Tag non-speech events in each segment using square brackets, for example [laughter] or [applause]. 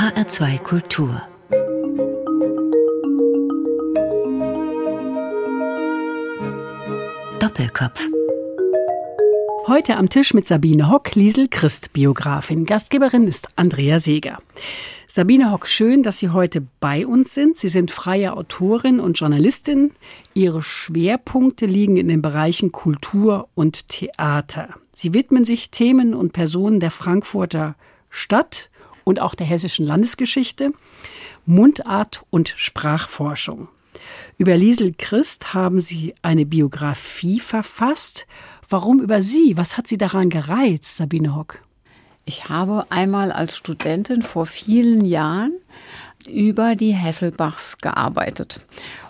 HR2 Kultur Doppelkopf Heute am Tisch mit Sabine Hock, Liesel Christ, Biografin. Gastgeberin ist Andrea Seeger. Sabine Hock, schön, dass Sie heute bei uns sind. Sie sind freie Autorin und Journalistin. Ihre Schwerpunkte liegen in den Bereichen Kultur und Theater. Sie widmen sich Themen und Personen der Frankfurter Stadt und auch der hessischen Landesgeschichte, Mundart und Sprachforschung. Über Liesel Christ haben Sie eine Biografie verfasst. Warum über sie? Was hat Sie daran gereizt, Sabine Hock? Ich habe einmal als Studentin vor vielen Jahren über die Hesselbachs gearbeitet.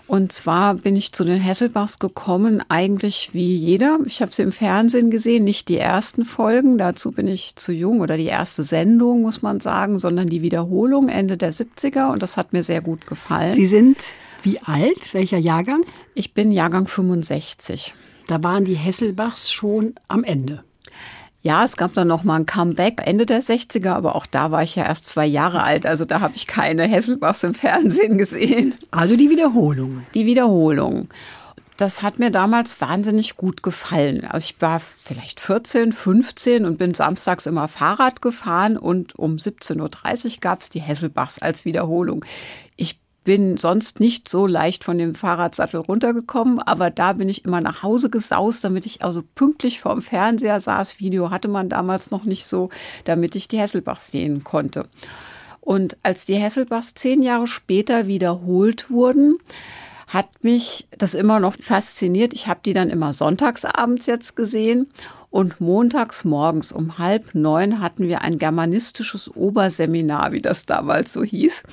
Und zwar bin ich zu den Hesselbachs gekommen, eigentlich wie jeder. Ich habe sie im Fernsehen gesehen, nicht die ersten Folgen, dazu bin ich zu jung oder die erste Sendung, muss man sagen, sondern die Wiederholung Ende der 70er und das hat mir sehr gut gefallen. Sie sind wie alt? Welcher Jahrgang? Ich bin Jahrgang 65. Da waren die Hesselbachs schon am Ende. Ja, es gab dann noch mal ein Comeback Ende der 60er, aber auch da war ich ja erst zwei Jahre alt, also da habe ich keine Hesselbachs im Fernsehen gesehen. Also die Wiederholung. Die Wiederholung. Das hat mir damals wahnsinnig gut gefallen. Also ich war vielleicht 14, 15 und bin samstags immer Fahrrad gefahren und um 17.30 Uhr gab es die Hesselbachs als Wiederholung. Bin sonst nicht so leicht von dem Fahrradsattel runtergekommen, aber da bin ich immer nach Hause gesaust, damit ich also pünktlich vorm Fernseher saß. Video hatte man damals noch nicht so, damit ich die Hesselbachs sehen konnte. Und als die Hesselbachs zehn Jahre später wiederholt wurden, hat mich das immer noch fasziniert. Ich habe die dann immer sonntagsabends jetzt gesehen und montags morgens um halb neun hatten wir ein germanistisches Oberseminar, wie das damals so hieß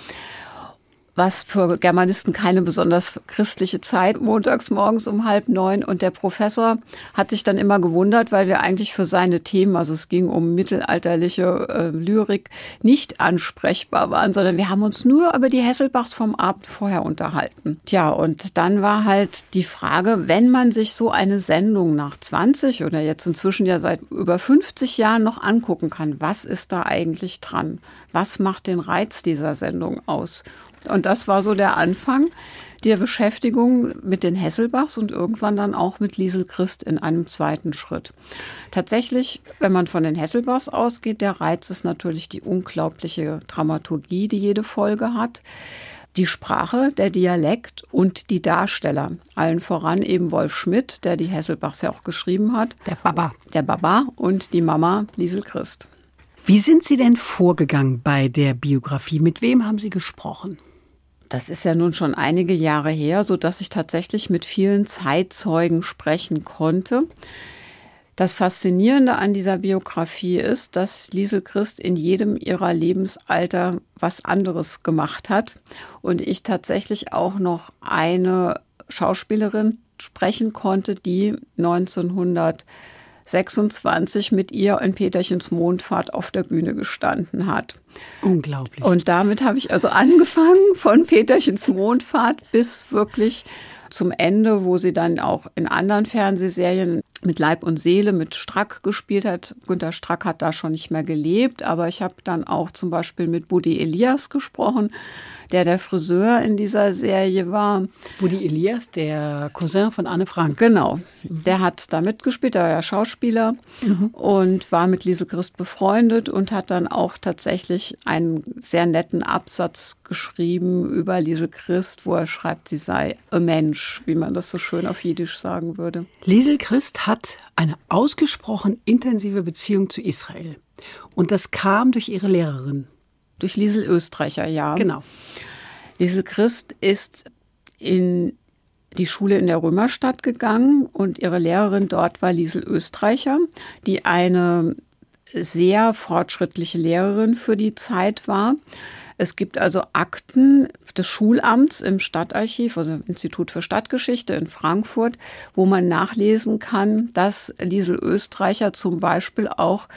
was für Germanisten keine besonders christliche Zeit, montags morgens um halb neun. Und der Professor hat sich dann immer gewundert, weil wir eigentlich für seine Themen, also es ging um mittelalterliche äh, Lyrik, nicht ansprechbar waren, sondern wir haben uns nur über die Hesselbachs vom Abend vorher unterhalten. Tja, und dann war halt die Frage, wenn man sich so eine Sendung nach 20 oder jetzt inzwischen ja seit über 50 Jahren noch angucken kann, was ist da eigentlich dran? Was macht den Reiz dieser Sendung aus? Und das war so der Anfang der Beschäftigung mit den Hesselbachs und irgendwann dann auch mit Liesel Christ in einem zweiten Schritt. Tatsächlich, wenn man von den Hesselbachs ausgeht, der Reiz ist natürlich die unglaubliche Dramaturgie, die jede Folge hat. Die Sprache, der Dialekt und die Darsteller. Allen voran eben Wolf Schmidt, der die Hesselbachs ja auch geschrieben hat. Der Baba. Der Baba und die Mama Liesel Christ. Wie sind Sie denn vorgegangen bei der Biografie? Mit wem haben Sie gesprochen? Das ist ja nun schon einige Jahre her, so dass ich tatsächlich mit vielen Zeitzeugen sprechen konnte. Das Faszinierende an dieser Biografie ist, dass Liesel Christ in jedem ihrer Lebensalter was anderes gemacht hat und ich tatsächlich auch noch eine Schauspielerin sprechen konnte, die 1900 26 mit ihr in Peterchens Mondfahrt auf der Bühne gestanden hat. Unglaublich. Und damit habe ich also angefangen von Peterchens Mondfahrt bis wirklich zum Ende, wo sie dann auch in anderen Fernsehserien mit Leib und Seele mit Strack gespielt hat. Günter Strack hat da schon nicht mehr gelebt, aber ich habe dann auch zum Beispiel mit Buddy Elias gesprochen, der der Friseur in dieser Serie war. Buddy Elias, der Cousin von Anne Frank. Genau, der hat da mitgespielt, der war ja Schauspieler mhm. und war mit Liesel Christ befreundet und hat dann auch tatsächlich einen sehr netten Absatz geschrieben über Liesel Christ, wo er schreibt, sie sei ein Mensch, wie man das so schön auf Jiddisch sagen würde. Liesel Christ hat eine ausgesprochen intensive Beziehung zu Israel. Und das kam durch ihre Lehrerin. Durch Liesel Österreicher, ja. Genau. Liesel Christ ist in die Schule in der Römerstadt gegangen und ihre Lehrerin dort war Liesel Österreicher, die eine sehr fortschrittliche Lehrerin für die Zeit war. Es gibt also Akten des Schulamts im Stadtarchiv, also im Institut für Stadtgeschichte in Frankfurt, wo man nachlesen kann, dass Liesel Österreicher zum Beispiel auch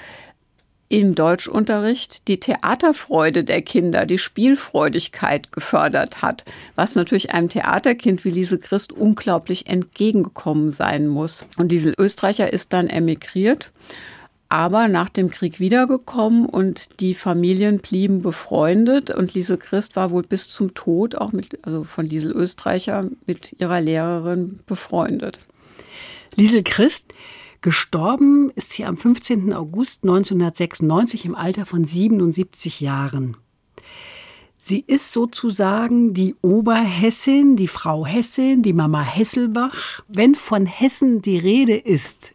im Deutschunterricht die Theaterfreude der Kinder, die Spielfreudigkeit gefördert hat, was natürlich einem Theaterkind wie Liesel Christ unglaublich entgegengekommen sein muss. Und Liesel Österreicher ist dann emigriert aber nach dem Krieg wiedergekommen und die Familien blieben befreundet und Liesel Christ war wohl bis zum Tod auch mit, also von Liesel Österreicher mit ihrer Lehrerin befreundet. Liesel Christ, gestorben ist sie am 15. August 1996 im Alter von 77 Jahren. Sie ist sozusagen die Oberhessin, die Frau Hessin, die Mama Hesselbach. Wenn von Hessen die Rede ist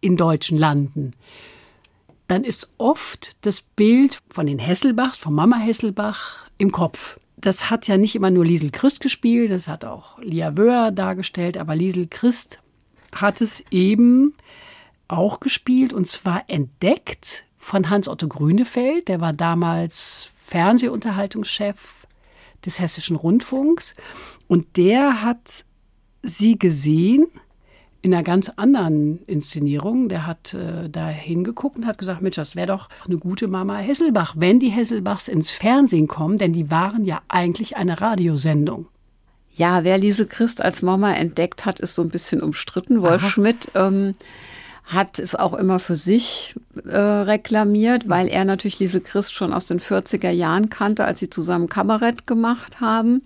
in deutschen Landen, dann ist oft das Bild von den Hesselbachs, von Mama Hesselbach im Kopf. Das hat ja nicht immer nur Liesel Christ gespielt, das hat auch Lia Wöhr dargestellt, aber Liesel Christ hat es eben auch gespielt und zwar entdeckt von Hans-Otto Grünefeld, der war damals Fernsehunterhaltungschef des Hessischen Rundfunks und der hat sie gesehen in einer ganz anderen Inszenierung. Der hat äh, da hingeguckt und hat gesagt, Mensch, das wäre doch eine gute Mama Hesselbach, wenn die Hesselbachs ins Fernsehen kommen, denn die waren ja eigentlich eine Radiosendung. Ja, wer Liesel Christ als Mama entdeckt hat, ist so ein bisschen umstritten. Wolf Aha. Schmidt ähm, hat es auch immer für sich äh, reklamiert, weil er natürlich Liesel Christ schon aus den 40er Jahren kannte, als sie zusammen Kabarett gemacht haben.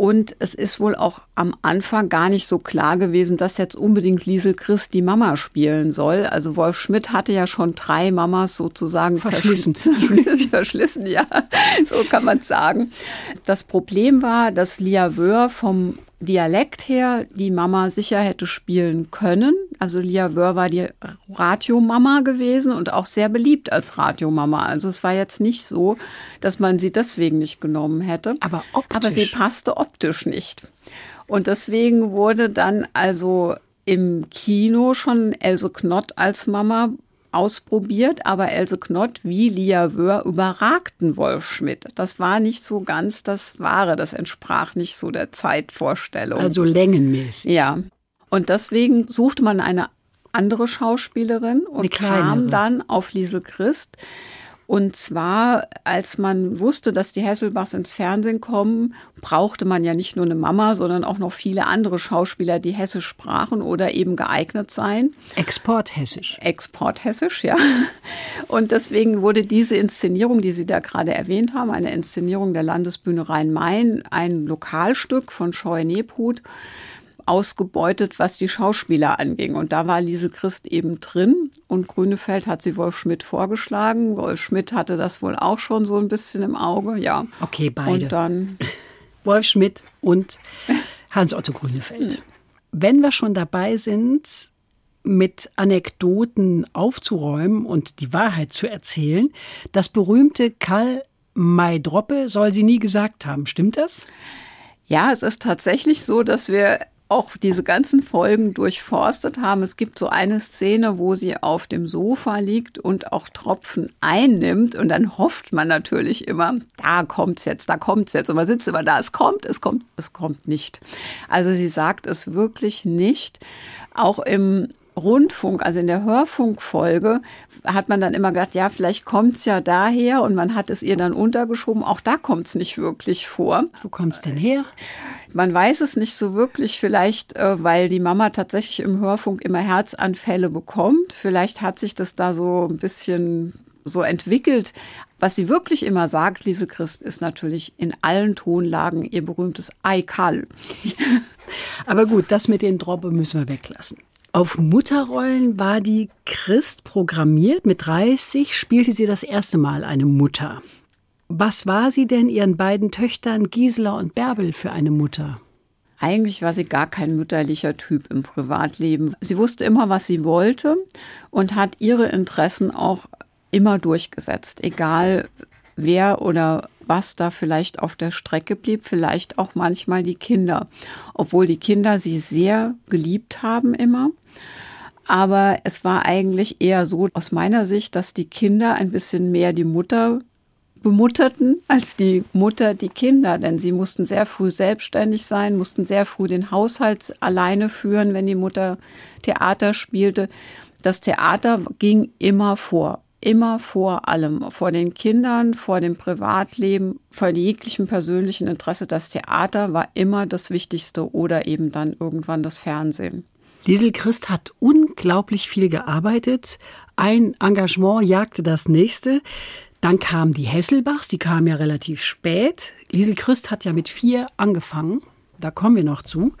Und es ist wohl auch am Anfang gar nicht so klar gewesen, dass jetzt unbedingt Liesel Christ die Mama spielen soll. Also Wolf Schmidt hatte ja schon drei Mamas sozusagen verschlissen. [laughs] verschlissen, ja, so kann man sagen. Das Problem war, dass Lia Wöhr vom Dialekt her die Mama sicher hätte spielen können. Also Lia Wöhr war die Radiomama gewesen und auch sehr beliebt als Radiomama. Also es war jetzt nicht so, dass man sie deswegen nicht genommen hätte. Aber optisch. Aber sie passte optisch nicht. Und deswegen wurde dann also im Kino schon Else Knott als Mama ausprobiert, aber Else Knott wie Lia Wöhr überragten Wolf Schmidt. Das war nicht so ganz das Wahre, das entsprach nicht so der Zeitvorstellung. Also längenmäßig. Ja. Und deswegen suchte man eine andere Schauspielerin und kam dann auf Liesel Christ, und zwar, als man wusste, dass die Hesselbachs ins Fernsehen kommen, brauchte man ja nicht nur eine Mama, sondern auch noch viele andere Schauspieler, die Hessisch sprachen oder eben geeignet seien. Exporthessisch. Exporthessisch, ja. Und deswegen wurde diese Inszenierung, die Sie da gerade erwähnt haben, eine Inszenierung der Landesbühne Rhein-Main, ein Lokalstück von Scheu Nebhut, ausgebeutet, was die Schauspieler anging. Und da war Liesel Christ eben drin und Grünefeld hat sie Wolf Schmidt vorgeschlagen. Wolf Schmidt hatte das wohl auch schon so ein bisschen im Auge, ja. Okay, beide. Und dann [laughs] Wolf Schmidt und Hans-Otto Grünefeld. [laughs] Wenn wir schon dabei sind, mit Anekdoten aufzuräumen und die Wahrheit zu erzählen, das berühmte Karl May Droppe soll sie nie gesagt haben. Stimmt das? Ja, es ist tatsächlich so, dass wir auch diese ganzen Folgen durchforstet haben. Es gibt so eine Szene, wo sie auf dem Sofa liegt und auch Tropfen einnimmt. Und dann hofft man natürlich immer, da kommt's jetzt, da kommt's jetzt. Und man sitzt immer da, es kommt, es kommt, es kommt nicht. Also sie sagt es wirklich nicht. Auch im Rundfunk, also in der Hörfunkfolge, hat man dann immer gedacht, ja, vielleicht kommt es ja daher und man hat es ihr dann untergeschoben. Auch da kommt es nicht wirklich vor. Wo kommt es denn her? Man weiß es nicht so wirklich, vielleicht äh, weil die Mama tatsächlich im Hörfunk immer Herzanfälle bekommt. Vielleicht hat sich das da so ein bisschen so entwickelt. Was sie wirklich immer sagt, Lise Christ, ist natürlich in allen Tonlagen ihr berühmtes Eikal. [laughs] Aber gut, das mit den Droppe müssen wir weglassen. Auf Mutterrollen war die Christ programmiert. Mit 30 spielte sie das erste Mal eine Mutter. Was war sie denn ihren beiden Töchtern Gisela und Bärbel für eine Mutter? Eigentlich war sie gar kein mütterlicher Typ im Privatleben. Sie wusste immer, was sie wollte und hat ihre Interessen auch immer durchgesetzt, egal wer oder was da vielleicht auf der Strecke blieb, vielleicht auch manchmal die Kinder, obwohl die Kinder sie sehr geliebt haben immer. Aber es war eigentlich eher so aus meiner Sicht, dass die Kinder ein bisschen mehr die Mutter bemutterten als die Mutter die Kinder, denn sie mussten sehr früh selbstständig sein, mussten sehr früh den Haushalt alleine führen, wenn die Mutter Theater spielte. Das Theater ging immer vor, immer vor allem, vor den Kindern, vor dem Privatleben, vor jeglichem persönlichen Interesse. Das Theater war immer das Wichtigste oder eben dann irgendwann das Fernsehen. Liesel Christ hat unglaublich viel gearbeitet. Ein Engagement jagte das nächste. Dann kamen die Hesselbachs, die kamen ja relativ spät. Liesel Christ hat ja mit vier angefangen. Da kommen wir noch zu.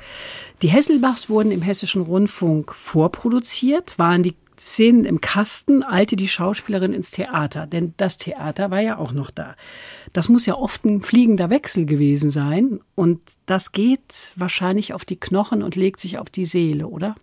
Die Hesselbachs wurden im Hessischen Rundfunk vorproduziert, waren die Szenen im Kasten, eilte die Schauspielerin ins Theater, denn das Theater war ja auch noch da. Das muss ja oft ein fliegender Wechsel gewesen sein und das geht wahrscheinlich auf die Knochen und legt sich auf die Seele, oder?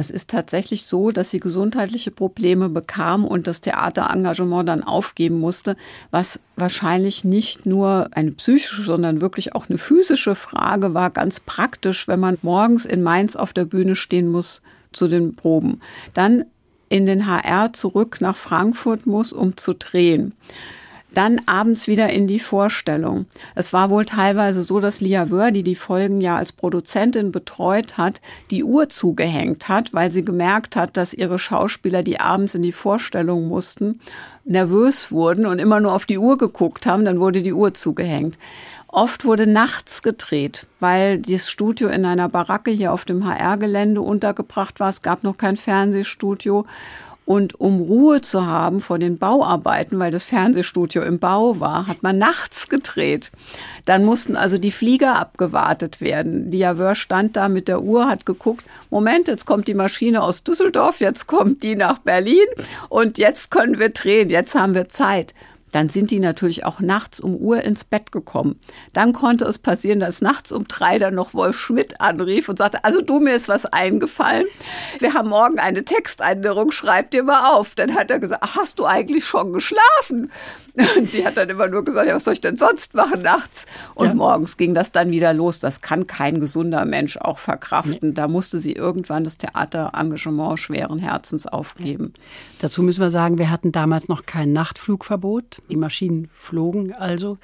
Es ist tatsächlich so, dass sie gesundheitliche Probleme bekam und das Theaterengagement dann aufgeben musste, was wahrscheinlich nicht nur eine psychische, sondern wirklich auch eine physische Frage war, ganz praktisch, wenn man morgens in Mainz auf der Bühne stehen muss zu den Proben. Dann in den HR zurück nach Frankfurt muss, um zu drehen. Dann abends wieder in die Vorstellung. Es war wohl teilweise so, dass Lia Wör, die die Folgen ja als Produzentin betreut hat, die Uhr zugehängt hat, weil sie gemerkt hat, dass ihre Schauspieler, die abends in die Vorstellung mussten, nervös wurden und immer nur auf die Uhr geguckt haben. Dann wurde die Uhr zugehängt. Oft wurde nachts gedreht, weil das Studio in einer Baracke hier auf dem HR-Gelände untergebracht war. Es gab noch kein Fernsehstudio. Und um Ruhe zu haben vor den Bauarbeiten, weil das Fernsehstudio im Bau war, hat man nachts gedreht. Dann mussten also die Flieger abgewartet werden. Die Javeur stand da mit der Uhr, hat geguckt, Moment, jetzt kommt die Maschine aus Düsseldorf, jetzt kommt die nach Berlin und jetzt können wir drehen, jetzt haben wir Zeit dann sind die natürlich auch nachts um Uhr ins Bett gekommen. Dann konnte es passieren, dass nachts um drei dann noch Wolf Schmidt anrief und sagte, also du, mir ist was eingefallen. Wir haben morgen eine Textänderung, schreib dir mal auf. Dann hat er gesagt, hast du eigentlich schon geschlafen? [laughs] Und sie hat dann immer nur gesagt, ja, was soll ich denn sonst machen nachts? Und ja. morgens ging das dann wieder los. Das kann kein gesunder Mensch auch verkraften. Nee. Da musste sie irgendwann das Theaterengagement schweren Herzens aufgeben. Dazu müssen wir sagen, wir hatten damals noch kein Nachtflugverbot. Die Maschinen flogen also.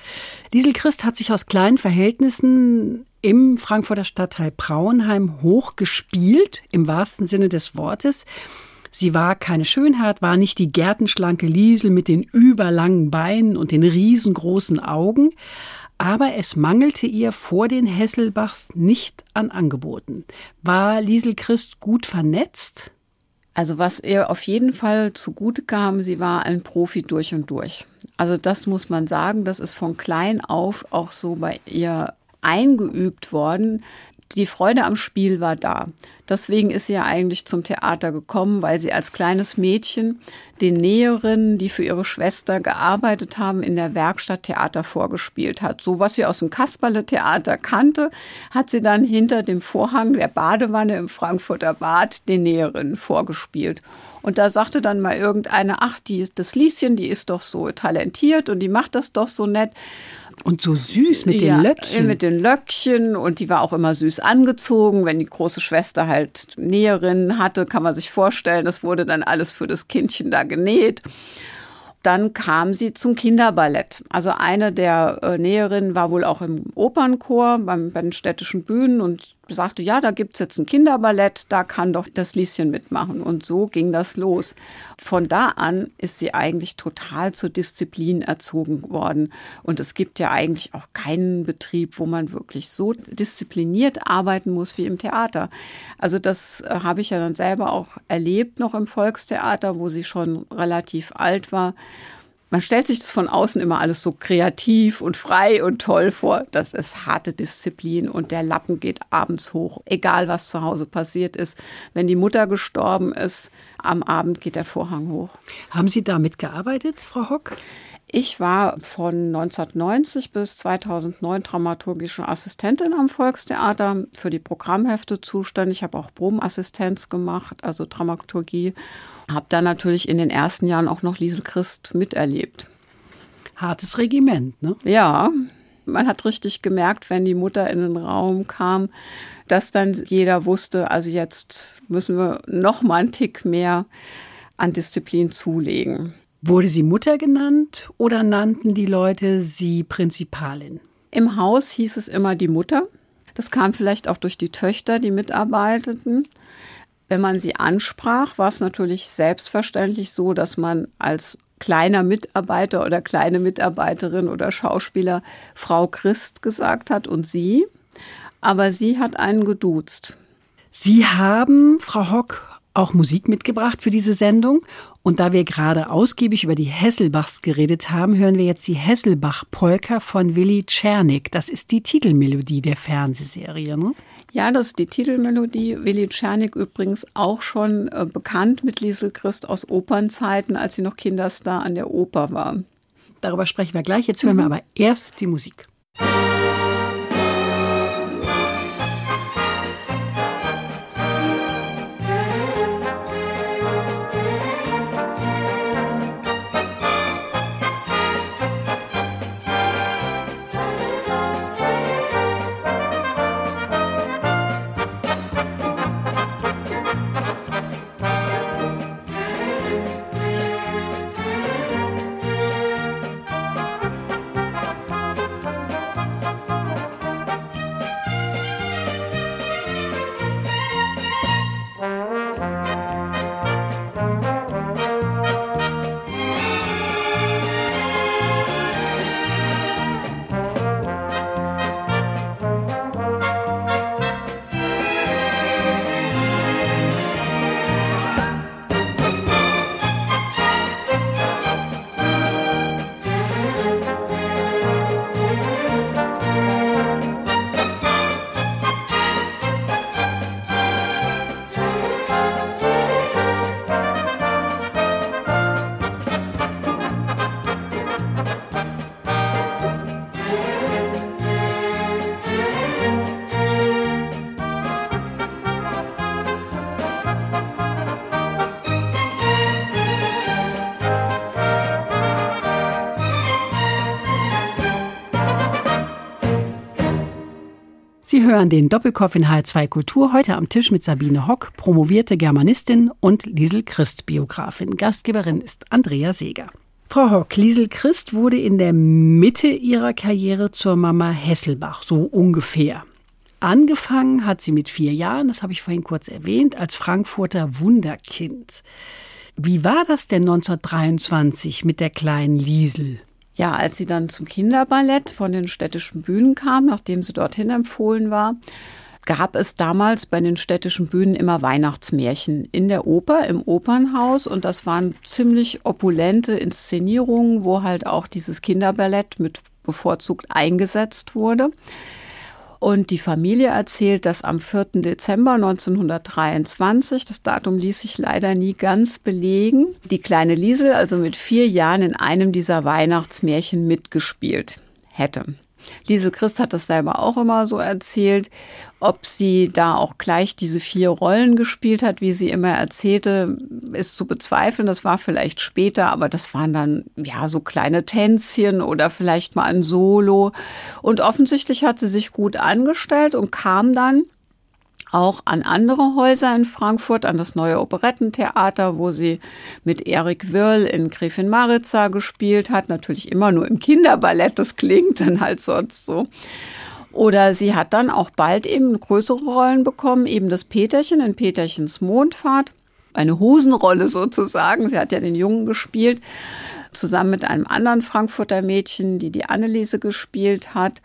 Liesel Christ hat sich aus kleinen Verhältnissen im Frankfurter Stadtteil Brauenheim hochgespielt, im wahrsten Sinne des Wortes. Sie war keine Schönheit, war nicht die gärtenschlanke Liesel mit den überlangen Beinen und den riesengroßen Augen, aber es mangelte ihr vor den Hesselbachs nicht an Angeboten. War Liesel Christ gut vernetzt? Also was ihr auf jeden Fall zugute kam, sie war ein Profi durch und durch. Also das muss man sagen, das ist von klein auf auch so bei ihr eingeübt worden, die Freude am Spiel war da. Deswegen ist sie ja eigentlich zum Theater gekommen, weil sie als kleines Mädchen den Näherinnen, die für ihre Schwester gearbeitet haben, in der Werkstatt Theater vorgespielt hat. So was sie aus dem Kasperle-Theater kannte, hat sie dann hinter dem Vorhang der Badewanne im Frankfurter Bad den Näherinnen vorgespielt. Und da sagte dann mal irgendeine, ach, die, das Lieschen, die ist doch so talentiert und die macht das doch so nett. Und so süß mit ja, den Löckchen. Mit den Löckchen und die war auch immer süß angezogen. Wenn die große Schwester halt Näherinnen hatte, kann man sich vorstellen, das wurde dann alles für das Kindchen da genäht. Dann kam sie zum Kinderballett. Also eine der äh, Näherinnen war wohl auch im Opernchor beim, bei den städtischen Bühnen und sagte, ja, da gibt's jetzt ein Kinderballett, da kann doch das Lieschen mitmachen. Und so ging das los. Von da an ist sie eigentlich total zur Disziplin erzogen worden. Und es gibt ja eigentlich auch keinen Betrieb, wo man wirklich so diszipliniert arbeiten muss wie im Theater. Also das äh, habe ich ja dann selber auch erlebt noch im Volkstheater, wo sie schon relativ alt war man stellt sich das von außen immer alles so kreativ und frei und toll vor. Das ist harte Disziplin und der Lappen geht abends hoch, egal was zu Hause passiert ist. Wenn die Mutter gestorben ist, am Abend geht der Vorhang hoch. Haben Sie damit gearbeitet, Frau Hock? Ich war von 1990 bis 2009 dramaturgische Assistentin am Volkstheater, für die Programmhefte zuständig, Ich habe auch Probenassistenz gemacht, also Dramaturgie. Habe da natürlich in den ersten Jahren auch noch Liesel Christ miterlebt. Hartes Regiment, ne? Ja, man hat richtig gemerkt, wenn die Mutter in den Raum kam, dass dann jeder wusste, also jetzt müssen wir noch mal einen Tick mehr an Disziplin zulegen. Wurde sie Mutter genannt oder nannten die Leute sie Prinzipalin? Im Haus hieß es immer die Mutter. Das kam vielleicht auch durch die Töchter, die mitarbeiteten. Wenn man sie ansprach, war es natürlich selbstverständlich so, dass man als kleiner Mitarbeiter oder kleine Mitarbeiterin oder Schauspieler Frau Christ gesagt hat und sie. Aber sie hat einen geduzt. Sie haben, Frau Hock, auch Musik mitgebracht für diese Sendung. Und da wir gerade ausgiebig über die Hesselbachs geredet haben, hören wir jetzt die Hesselbach-Polka von Willi Czernik. Das ist die Titelmelodie der Fernsehserie, ne? Ja, das ist die Titelmelodie. Willi Czernik übrigens auch schon äh, bekannt mit Liesel Christ aus Opernzeiten, als sie noch Kinderstar an der Oper war. Darüber sprechen wir gleich. Jetzt hören mhm. wir aber erst die Musik. Sie hören den Doppelkopf in H2 Kultur heute am Tisch mit Sabine Hock, promovierte Germanistin und Liesel Christ Biografin. Gastgeberin ist Andrea Seeger. Frau Hock, Liesel Christ wurde in der Mitte ihrer Karriere zur Mama Hesselbach, so ungefähr. Angefangen hat sie mit vier Jahren, das habe ich vorhin kurz erwähnt, als Frankfurter Wunderkind. Wie war das denn 1923 mit der kleinen Liesel? Ja, als sie dann zum Kinderballett von den städtischen Bühnen kam, nachdem sie dorthin empfohlen war, gab es damals bei den städtischen Bühnen immer Weihnachtsmärchen in der Oper, im Opernhaus. Und das waren ziemlich opulente Inszenierungen, wo halt auch dieses Kinderballett mit bevorzugt eingesetzt wurde. Und die Familie erzählt, dass am 4. Dezember 1923, das Datum ließ sich leider nie ganz belegen, die kleine Liesel also mit vier Jahren in einem dieser Weihnachtsmärchen mitgespielt hätte. Liesel Christ hat das selber auch immer so erzählt. Ob sie da auch gleich diese vier Rollen gespielt hat, wie sie immer erzählte, ist zu bezweifeln. Das war vielleicht später, aber das waren dann ja so kleine Tänzchen oder vielleicht mal ein Solo. Und offensichtlich hat sie sich gut angestellt und kam dann auch an andere Häuser in Frankfurt, an das neue Operettentheater, wo sie mit Erik Wirl in Gräfin Maritza gespielt hat. Natürlich immer nur im Kinderballett, das klingt dann halt sonst so. Oder sie hat dann auch bald eben größere Rollen bekommen, eben das Peterchen in Peterchens Mondfahrt. Eine Hosenrolle sozusagen. Sie hat ja den Jungen gespielt, zusammen mit einem anderen Frankfurter Mädchen, die die Anneliese gespielt hat.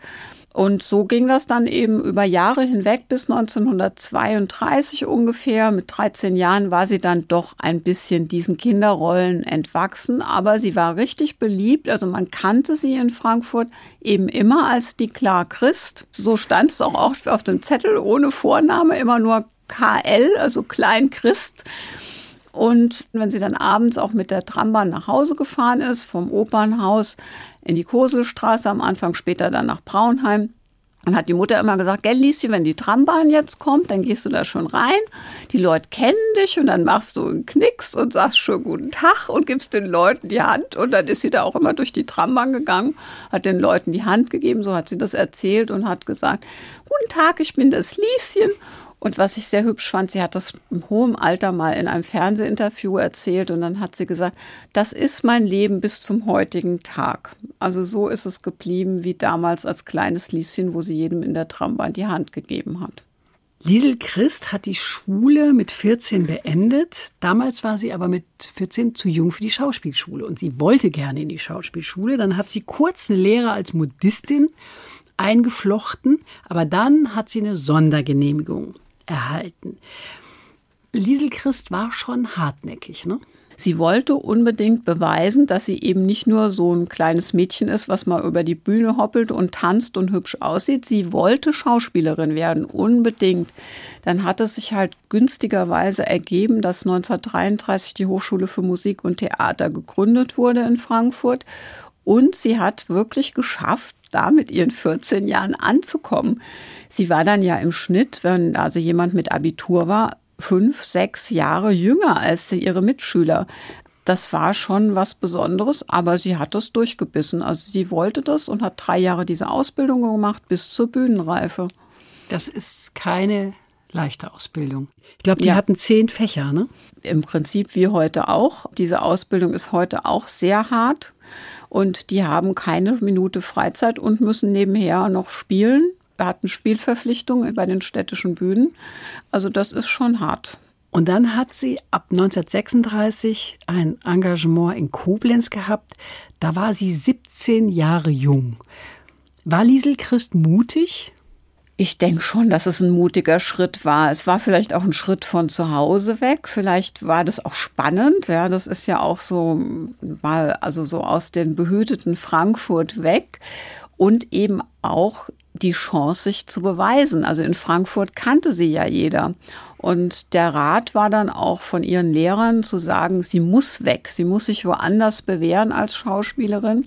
Und so ging das dann eben über Jahre hinweg bis 1932 ungefähr. Mit 13 Jahren war sie dann doch ein bisschen diesen Kinderrollen entwachsen, aber sie war richtig beliebt. Also man kannte sie in Frankfurt eben immer als die Klar Christ. So stand es auch auf dem Zettel ohne Vorname, immer nur KL, also Klein Christ. Und wenn sie dann abends auch mit der Trambahn nach Hause gefahren ist, vom Opernhaus in die Koselstraße am Anfang, später dann nach Braunheim, dann hat die Mutter immer gesagt, gell, Lieschen, wenn die Trambahn jetzt kommt, dann gehst du da schon rein. Die Leute kennen dich und dann machst du einen Knicks und sagst schon guten Tag und gibst den Leuten die Hand. Und dann ist sie da auch immer durch die Trambahn gegangen, hat den Leuten die Hand gegeben, so hat sie das erzählt und hat gesagt, guten Tag, ich bin das Lieschen. Und was ich sehr hübsch fand, sie hat das im hohen Alter mal in einem Fernsehinterview erzählt und dann hat sie gesagt, das ist mein Leben bis zum heutigen Tag. Also so ist es geblieben wie damals als kleines Lieschen, wo sie jedem in der Trambahn die Hand gegeben hat. Liesel Christ hat die Schule mit 14 beendet. Damals war sie aber mit 14 zu jung für die Schauspielschule und sie wollte gerne in die Schauspielschule. Dann hat sie kurz eine Lehre als Modistin eingeflochten, aber dann hat sie eine Sondergenehmigung erhalten. Liesel Christ war schon hartnäckig, ne? Sie wollte unbedingt beweisen, dass sie eben nicht nur so ein kleines Mädchen ist, was mal über die Bühne hoppelt und tanzt und hübsch aussieht. Sie wollte Schauspielerin werden, unbedingt. Dann hat es sich halt günstigerweise ergeben, dass 1933 die Hochschule für Musik und Theater gegründet wurde in Frankfurt. Und sie hat wirklich geschafft, da mit ihren 14 Jahren anzukommen. Sie war dann ja im Schnitt, wenn also jemand mit Abitur war, fünf, sechs Jahre jünger als ihre Mitschüler. Das war schon was Besonderes, aber sie hat das durchgebissen. Also sie wollte das und hat drei Jahre diese Ausbildung gemacht bis zur Bühnenreife. Das ist keine leichte Ausbildung. Ich glaube, die ja. hatten zehn Fächer, ne? Im Prinzip wie heute auch. Diese Ausbildung ist heute auch sehr hart und die haben keine Minute Freizeit und müssen nebenher noch spielen wir hatten Spielverpflichtungen bei den städtischen Bühnen. Also das ist schon hart. Und dann hat sie ab 1936 ein Engagement in Koblenz gehabt. Da war sie 17 Jahre jung. War Liesel Christ mutig? Ich denke schon, dass es ein mutiger Schritt war. Es war vielleicht auch ein Schritt von zu Hause weg. Vielleicht war das auch spannend. Ja, das ist ja auch so mal, also so aus dem behüteten Frankfurt weg und eben auch die Chance, sich zu beweisen. Also in Frankfurt kannte sie ja jeder. Und der Rat war dann auch von ihren Lehrern zu sagen, sie muss weg, sie muss sich woanders bewähren als Schauspielerin.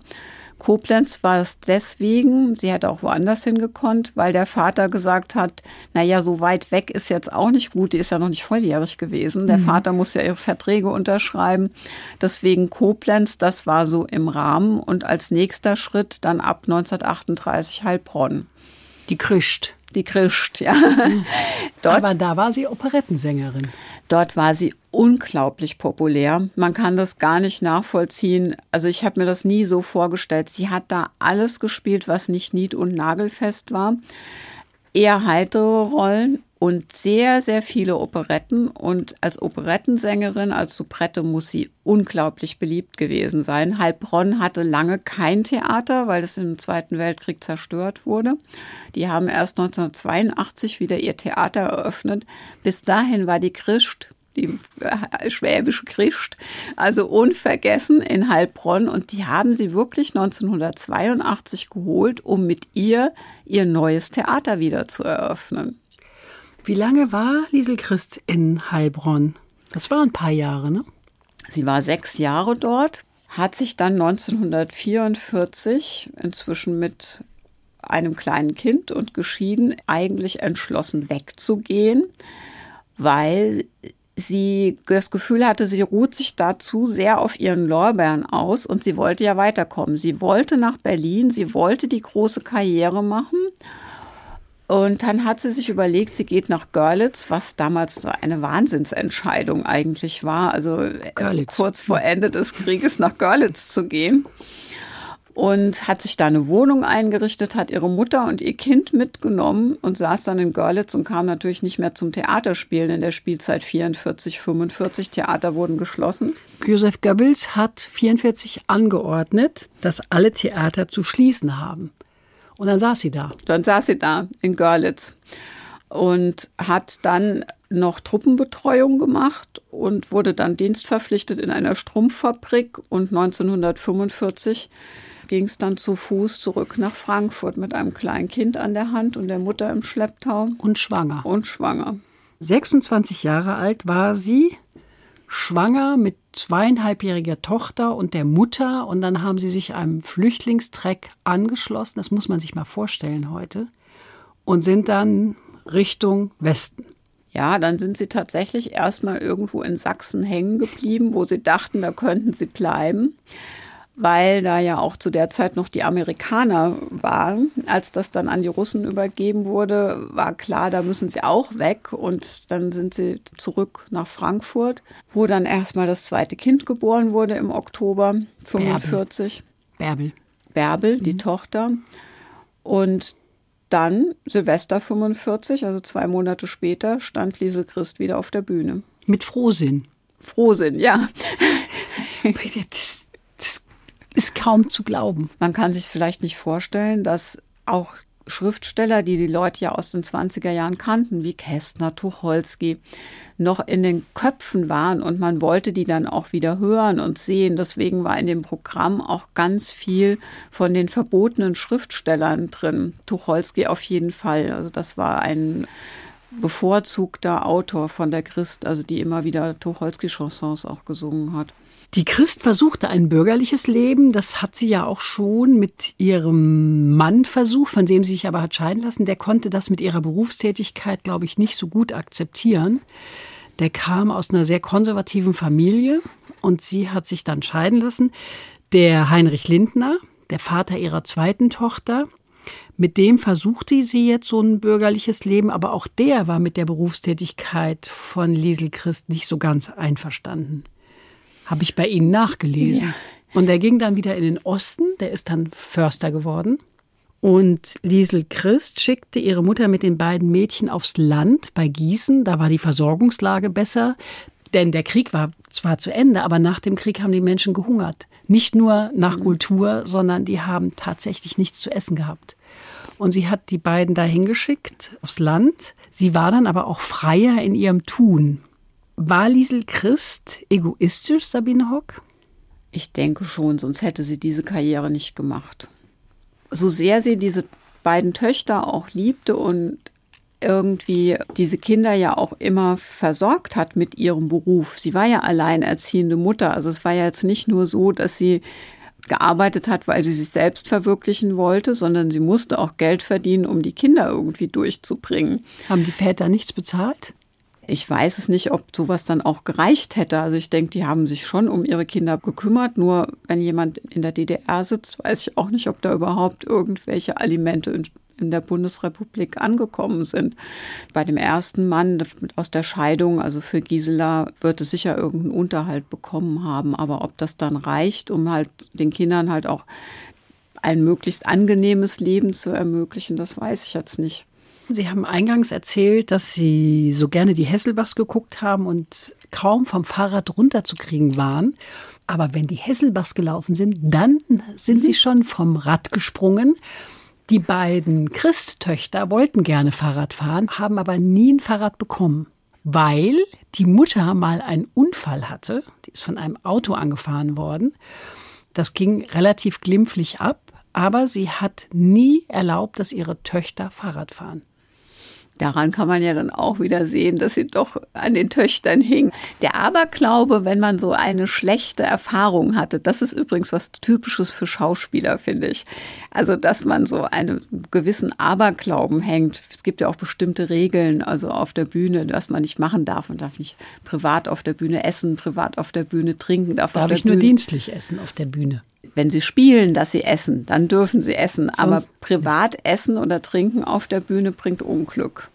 Koblenz war es deswegen, sie hätte auch woanders hingekonnt, weil der Vater gesagt hat, na ja, so weit weg ist jetzt auch nicht gut, die ist ja noch nicht volljährig gewesen. Der mhm. Vater muss ja ihre Verträge unterschreiben. Deswegen Koblenz, das war so im Rahmen und als nächster Schritt dann ab 1938 Heilbronn. Die Christ. Die Christ, ja. [laughs] Dort, Aber da war sie Operettensängerin. Dort war sie unglaublich populär. Man kann das gar nicht nachvollziehen. Also ich habe mir das nie so vorgestellt. Sie hat da alles gespielt, was nicht nied- und nagelfest war. Eher heitere Rollen, und sehr, sehr viele Operetten. Und als Operettensängerin, als Soubrette muss sie unglaublich beliebt gewesen sein. Heilbronn hatte lange kein Theater, weil es im Zweiten Weltkrieg zerstört wurde. Die haben erst 1982 wieder ihr Theater eröffnet. Bis dahin war die Christ die äh, schwäbische Christ, also unvergessen in Heilbronn. Und die haben sie wirklich 1982 geholt, um mit ihr ihr neues Theater wieder zu eröffnen. Wie lange war Liesel Christ in Heilbronn? Das waren ein paar Jahre, ne? Sie war sechs Jahre dort, hat sich dann 1944 inzwischen mit einem kleinen Kind und geschieden eigentlich entschlossen wegzugehen, weil sie das Gefühl hatte, sie ruht sich dazu sehr auf ihren Lorbeeren aus und sie wollte ja weiterkommen. Sie wollte nach Berlin, sie wollte die große Karriere machen und dann hat sie sich überlegt, sie geht nach Görlitz, was damals so eine Wahnsinnsentscheidung eigentlich war. Also äh, Görlitz. kurz vor Ende des Krieges nach Görlitz zu gehen. Und hat sich da eine Wohnung eingerichtet, hat ihre Mutter und ihr Kind mitgenommen und saß dann in Görlitz und kam natürlich nicht mehr zum Theaterspielen in der Spielzeit 44, 45. Theater wurden geschlossen. Josef Goebbels hat 44 angeordnet, dass alle Theater zu schließen haben. Und dann saß sie da. Dann saß sie da in Görlitz und hat dann noch Truppenbetreuung gemacht und wurde dann dienstverpflichtet in einer Strumpffabrik und 1945 ging es dann zu Fuß zurück nach Frankfurt mit einem kleinen Kind an der Hand und der Mutter im Schlepptau. Und schwanger. Und schwanger. 26 Jahre alt war sie, schwanger mit zweieinhalbjähriger Tochter und der Mutter. Und dann haben sie sich einem Flüchtlingstreck angeschlossen, das muss man sich mal vorstellen heute, und sind dann Richtung Westen. Ja, dann sind sie tatsächlich erstmal irgendwo in Sachsen hängen geblieben, wo sie dachten, da könnten sie bleiben weil da ja auch zu der Zeit noch die Amerikaner waren. Als das dann an die Russen übergeben wurde, war klar, da müssen sie auch weg. Und dann sind sie zurück nach Frankfurt, wo dann erstmal das zweite Kind geboren wurde im Oktober 45. Bärbel. Bärbel, die mhm. Tochter. Und dann Silvester 45, also zwei Monate später, stand Liesel Christ wieder auf der Bühne. Mit Frohsinn. Frohsinn, ja. [laughs] das ist kaum zu glauben. Man kann sich vielleicht nicht vorstellen, dass auch Schriftsteller, die die Leute ja aus den 20er Jahren kannten, wie Kästner, Tucholsky, noch in den Köpfen waren und man wollte die dann auch wieder hören und sehen. Deswegen war in dem Programm auch ganz viel von den verbotenen Schriftstellern drin. Tucholsky auf jeden Fall. Also das war ein bevorzugter Autor von der Christ, also die immer wieder Tucholsky-Chansons auch gesungen hat. Die Christ versuchte ein bürgerliches Leben. Das hat sie ja auch schon mit ihrem Mann versucht, von dem sie sich aber hat scheiden lassen. Der konnte das mit ihrer Berufstätigkeit, glaube ich, nicht so gut akzeptieren. Der kam aus einer sehr konservativen Familie und sie hat sich dann scheiden lassen. Der Heinrich Lindner, der Vater ihrer zweiten Tochter, mit dem versuchte sie jetzt so ein bürgerliches Leben, aber auch der war mit der Berufstätigkeit von Liesel Christ nicht so ganz einverstanden. Habe ich bei Ihnen nachgelesen. Ja. Und er ging dann wieder in den Osten, der ist dann Förster geworden. Und Liesel Christ schickte ihre Mutter mit den beiden Mädchen aufs Land bei Gießen. Da war die Versorgungslage besser. Denn der Krieg war zwar zu Ende, aber nach dem Krieg haben die Menschen gehungert. Nicht nur nach. Kultur, sondern die haben tatsächlich nichts zu essen gehabt. Und sie hat die beiden dahin geschickt aufs Land. Sie war dann aber auch freier in ihrem Tun. War Liesel Christ egoistisch, Sabine Hock? Ich denke schon, sonst hätte sie diese Karriere nicht gemacht. So sehr sie diese beiden Töchter auch liebte und irgendwie diese Kinder ja auch immer versorgt hat mit ihrem Beruf. Sie war ja alleinerziehende Mutter. Also es war ja jetzt nicht nur so, dass sie gearbeitet hat, weil sie sich selbst verwirklichen wollte, sondern sie musste auch Geld verdienen, um die Kinder irgendwie durchzubringen. Haben die Väter nichts bezahlt? Ich weiß es nicht, ob sowas dann auch gereicht hätte. Also ich denke, die haben sich schon um ihre Kinder gekümmert. Nur wenn jemand in der DDR sitzt, weiß ich auch nicht, ob da überhaupt irgendwelche Alimente in der Bundesrepublik angekommen sind. Bei dem ersten Mann aus der Scheidung, also für Gisela, wird es sicher irgendeinen Unterhalt bekommen haben. Aber ob das dann reicht, um halt den Kindern halt auch ein möglichst angenehmes Leben zu ermöglichen, das weiß ich jetzt nicht. Sie haben eingangs erzählt, dass Sie so gerne die Hesselbachs geguckt haben und kaum vom Fahrrad runterzukriegen waren. Aber wenn die Hesselbachs gelaufen sind, dann sind mhm. Sie schon vom Rad gesprungen. Die beiden Christtöchter wollten gerne Fahrrad fahren, haben aber nie ein Fahrrad bekommen, weil die Mutter mal einen Unfall hatte. Die ist von einem Auto angefahren worden. Das ging relativ glimpflich ab, aber sie hat nie erlaubt, dass ihre Töchter Fahrrad fahren. Daran kann man ja dann auch wieder sehen, dass sie doch an den Töchtern hing. Der Aberglaube, wenn man so eine schlechte Erfahrung hatte, das ist übrigens was Typisches für Schauspieler, finde ich. Also, dass man so einen gewissen Aberglauben hängt. Es gibt ja auch bestimmte Regeln, also auf der Bühne, was man nicht machen darf. Man darf nicht privat auf der Bühne essen, privat auf der Bühne trinken. Darf, darf ich nur Bühne. dienstlich essen auf der Bühne? Wenn sie spielen, dass sie essen, dann dürfen sie essen. Sonst Aber privat essen oder trinken auf der Bühne bringt Unglück.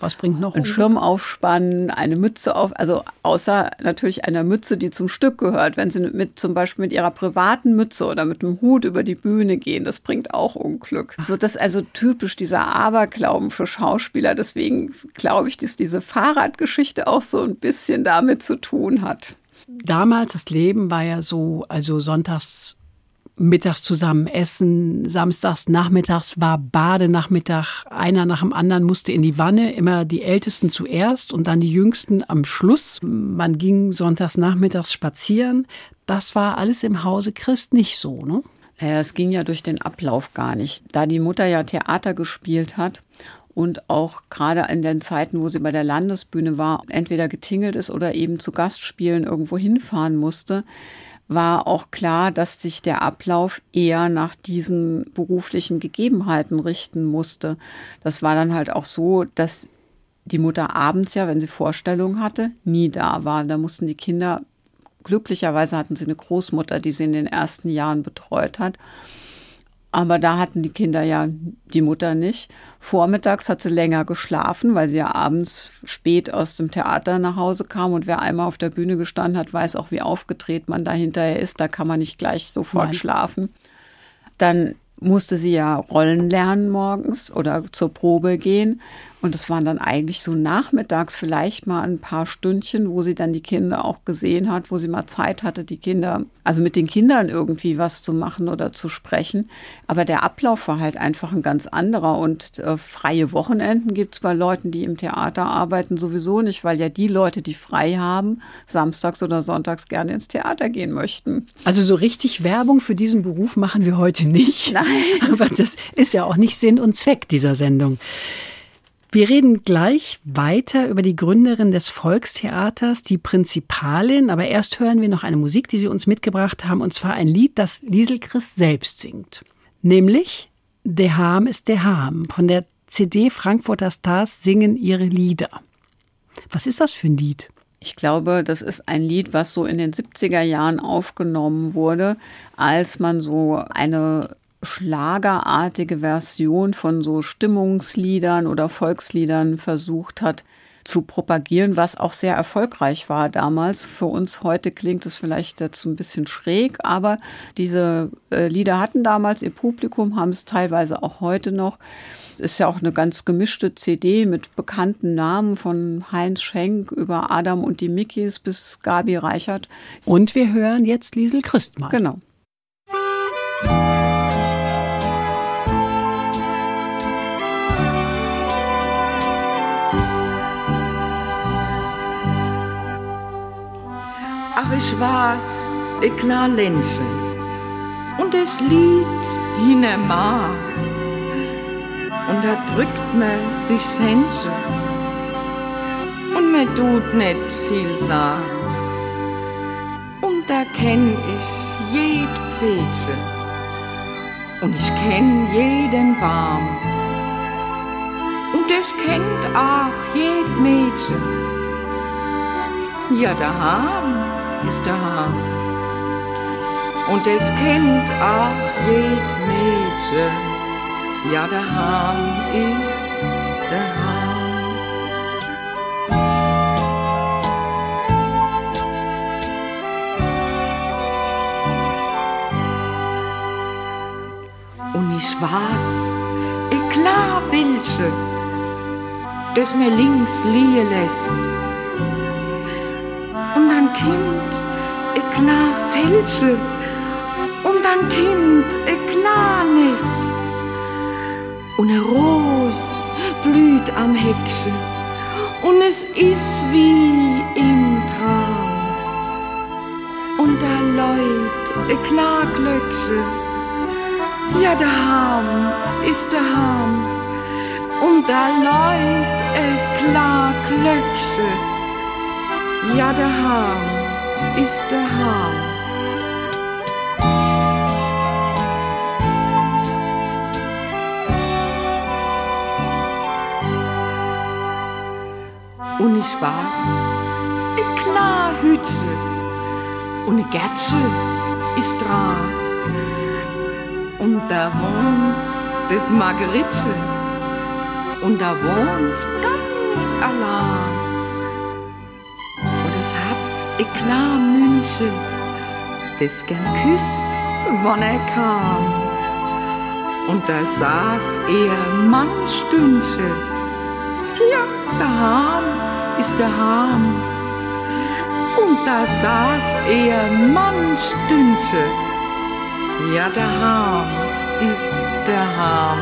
Was bringt noch? Ein Schirm aufspannen, eine Mütze auf, also außer natürlich einer Mütze, die zum Stück gehört. Wenn Sie mit zum Beispiel mit Ihrer privaten Mütze oder mit einem Hut über die Bühne gehen, das bringt auch Unglück. So, das ist also typisch dieser Aberglauben für Schauspieler. Deswegen glaube ich, dass diese Fahrradgeschichte auch so ein bisschen damit zu tun hat. Damals, das Leben war ja so, also sonntags mittags zusammen essen, samstags nachmittags war Badenachmittag, einer nach dem anderen musste in die Wanne, immer die Ältesten zuerst und dann die Jüngsten am Schluss. Man ging sonntags nachmittags spazieren. Das war alles im Hause Christ nicht so, ne? Ja, es ging ja durch den Ablauf gar nicht. Da die Mutter ja Theater gespielt hat und auch gerade in den Zeiten, wo sie bei der Landesbühne war, entweder getingelt ist oder eben zu Gastspielen irgendwo hinfahren musste, war auch klar, dass sich der Ablauf eher nach diesen beruflichen Gegebenheiten richten musste. Das war dann halt auch so, dass die Mutter abends ja, wenn sie Vorstellungen hatte, nie da war. Da mussten die Kinder, glücklicherweise hatten sie eine Großmutter, die sie in den ersten Jahren betreut hat. Aber da hatten die Kinder ja die Mutter nicht. Vormittags hat sie länger geschlafen, weil sie ja abends spät aus dem Theater nach Hause kam. Und wer einmal auf der Bühne gestanden hat, weiß auch, wie aufgedreht man da hinterher ist. Da kann man nicht gleich sofort Nein. schlafen. Dann musste sie ja Rollen lernen morgens oder zur Probe gehen. Und es waren dann eigentlich so nachmittags vielleicht mal ein paar Stündchen, wo sie dann die Kinder auch gesehen hat, wo sie mal Zeit hatte, die Kinder, also mit den Kindern irgendwie was zu machen oder zu sprechen. Aber der Ablauf war halt einfach ein ganz anderer. Und äh, freie Wochenenden gibt es bei Leuten, die im Theater arbeiten, sowieso nicht, weil ja die Leute, die frei haben, samstags oder sonntags gerne ins Theater gehen möchten. Also so richtig Werbung für diesen Beruf machen wir heute nicht. Nein. [laughs] Aber das ist ja auch nicht Sinn und Zweck dieser Sendung. Wir reden gleich weiter über die Gründerin des Volkstheaters, die Prinzipalin, aber erst hören wir noch eine Musik, die Sie uns mitgebracht haben, und zwar ein Lied, das Liesel Christ selbst singt. Nämlich De Ham ist De Ham. Von der CD Frankfurter Stars singen ihre Lieder. Was ist das für ein Lied? Ich glaube, das ist ein Lied, was so in den 70er Jahren aufgenommen wurde, als man so eine schlagerartige Version von so Stimmungsliedern oder Volksliedern versucht hat zu propagieren, was auch sehr erfolgreich war damals. Für uns heute klingt es vielleicht jetzt ein bisschen schräg, aber diese äh, Lieder hatten damals ihr Publikum, haben es teilweise auch heute noch. Ist ja auch eine ganz gemischte CD mit bekannten Namen von Heinz Schenk über Adam und die Mickeys bis Gabi Reichert. Und wir hören jetzt Liesel Christmann. Genau. Ich war's, ich klar Lenche. Und es liegt hinemar. Und da drückt man sich's Händchen. Und man tut nicht viel sah. Und da kenn ich jed Pfädchen. Und ich kenn jeden Baum. Und es kennt auch jed Mädchen. Ja, da haben ist daheim. Und es kennt auch jed Mädchen, ja, daheim ist daheim. Und ich weiß, ich klar welche, das mir links liegen lässt ich klar Fälsche und ein Kind, klar Nest. Und eine Ros blüht am Hecksche und es ist wie im Traum. Und da läut ein klar Glöckche, ja, der Ham ist der Ham. Und da läut ein klar Glöckche, ja, der Hahn ist der Hahn. Und ich weiß, eine klar Hütte und eine Gärtsche ist dran. Und da wohnt das Margeritche und da wohnt's ganz allein klar München, das gern küsst, wann er kam. Und da saß er Mannstündchen. Ja, daheim ist der Ham. Und da saß er Mannstündchen. Ja, der Ham ist der Ham.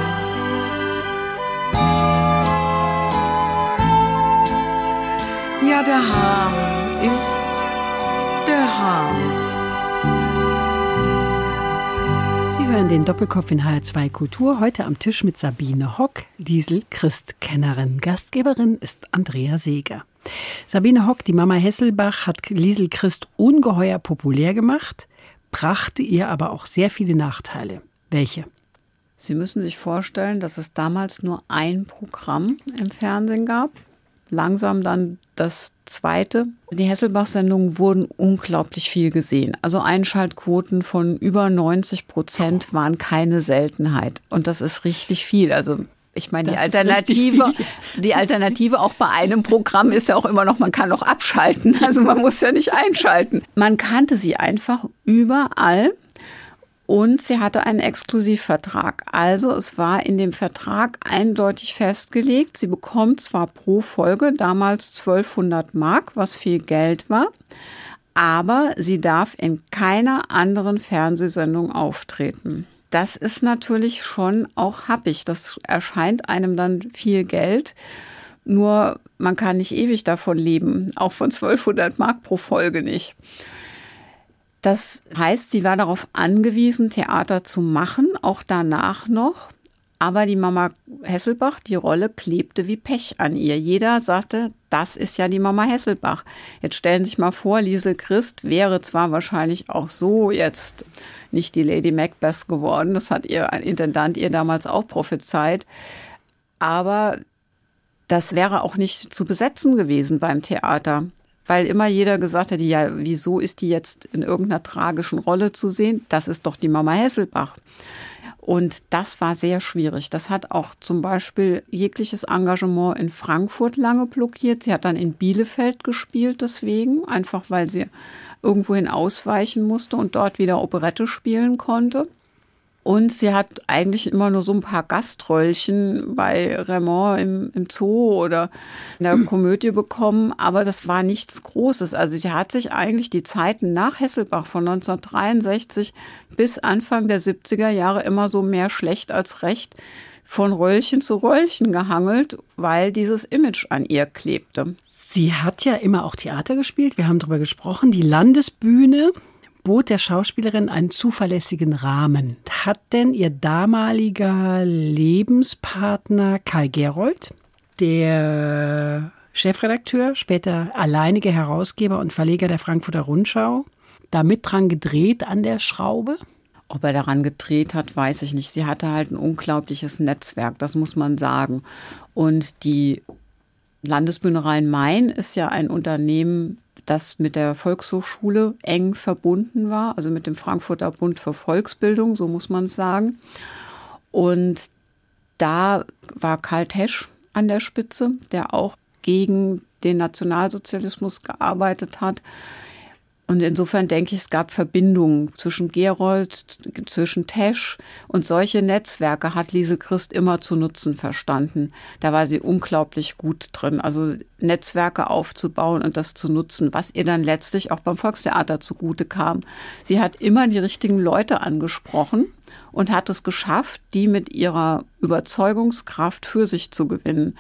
Ja, der Ham ist. Sie hören den Doppelkopf in HR2 Kultur heute am Tisch mit Sabine Hock, Liesel Christ-Kennerin. Gastgeberin ist Andrea Seeger. Sabine Hock, die Mama Hesselbach, hat Liesel Christ ungeheuer populär gemacht, brachte ihr aber auch sehr viele Nachteile. Welche? Sie müssen sich vorstellen, dass es damals nur ein Programm im Fernsehen gab. Langsam dann das zweite. Die Hesselbach-Sendungen wurden unglaublich viel gesehen. Also Einschaltquoten von über 90 Prozent waren keine Seltenheit. Und das ist richtig viel. Also ich meine, die Alternative, die Alternative auch bei einem Programm ist ja auch immer noch, man kann noch abschalten. Also man muss ja nicht einschalten. Man kannte sie einfach überall. Und sie hatte einen Exklusivvertrag. Also es war in dem Vertrag eindeutig festgelegt, sie bekommt zwar pro Folge damals 1200 Mark, was viel Geld war, aber sie darf in keiner anderen Fernsehsendung auftreten. Das ist natürlich schon auch happig. Das erscheint einem dann viel Geld. Nur man kann nicht ewig davon leben, auch von 1200 Mark pro Folge nicht. Das heißt, sie war darauf angewiesen, Theater zu machen, auch danach noch. Aber die Mama Hesselbach, die Rolle klebte wie Pech an ihr. Jeder sagte, das ist ja die Mama Hesselbach. Jetzt stellen Sie sich mal vor, Liesel Christ wäre zwar wahrscheinlich auch so jetzt nicht die Lady Macbeth geworden, das hat ihr ein Intendant ihr damals auch prophezeit, aber das wäre auch nicht zu besetzen gewesen beim Theater weil immer jeder gesagt hätte, ja, wieso ist die jetzt in irgendeiner tragischen Rolle zu sehen? Das ist doch die Mama Hesselbach. Und das war sehr schwierig. Das hat auch zum Beispiel jegliches Engagement in Frankfurt lange blockiert. Sie hat dann in Bielefeld gespielt, deswegen, einfach weil sie irgendwohin ausweichen musste und dort wieder Operette spielen konnte. Und sie hat eigentlich immer nur so ein paar Gaströllchen bei Raymond im, im Zoo oder in der [clears throat] Komödie bekommen, aber das war nichts Großes. Also sie hat sich eigentlich die Zeiten nach Hesselbach von 1963 bis Anfang der 70er Jahre immer so mehr schlecht als recht von Röllchen zu Röllchen gehangelt, weil dieses Image an ihr klebte. Sie hat ja immer auch Theater gespielt. Wir haben darüber gesprochen. Die Landesbühne bot der Schauspielerin einen zuverlässigen Rahmen. Hat denn ihr damaliger Lebenspartner Karl Gerold, der Chefredakteur, später alleinige Herausgeber und Verleger der Frankfurter Rundschau, da mit dran gedreht an der Schraube? Ob er daran gedreht hat, weiß ich nicht. Sie hatte halt ein unglaubliches Netzwerk, das muss man sagen. Und die Landesbühne Rhein-Main ist ja ein Unternehmen, das mit der Volkshochschule eng verbunden war, also mit dem Frankfurter Bund für Volksbildung, so muss man es sagen. Und da war Karl Tesch an der Spitze, der auch gegen den Nationalsozialismus gearbeitet hat. Und insofern denke ich, es gab Verbindungen zwischen Gerold, zwischen Tesch und solche Netzwerke hat Liesel Christ immer zu nutzen verstanden. Da war sie unglaublich gut drin. Also Netzwerke aufzubauen und das zu nutzen, was ihr dann letztlich auch beim Volkstheater zugute kam. Sie hat immer die richtigen Leute angesprochen und hat es geschafft, die mit ihrer Überzeugungskraft für sich zu gewinnen.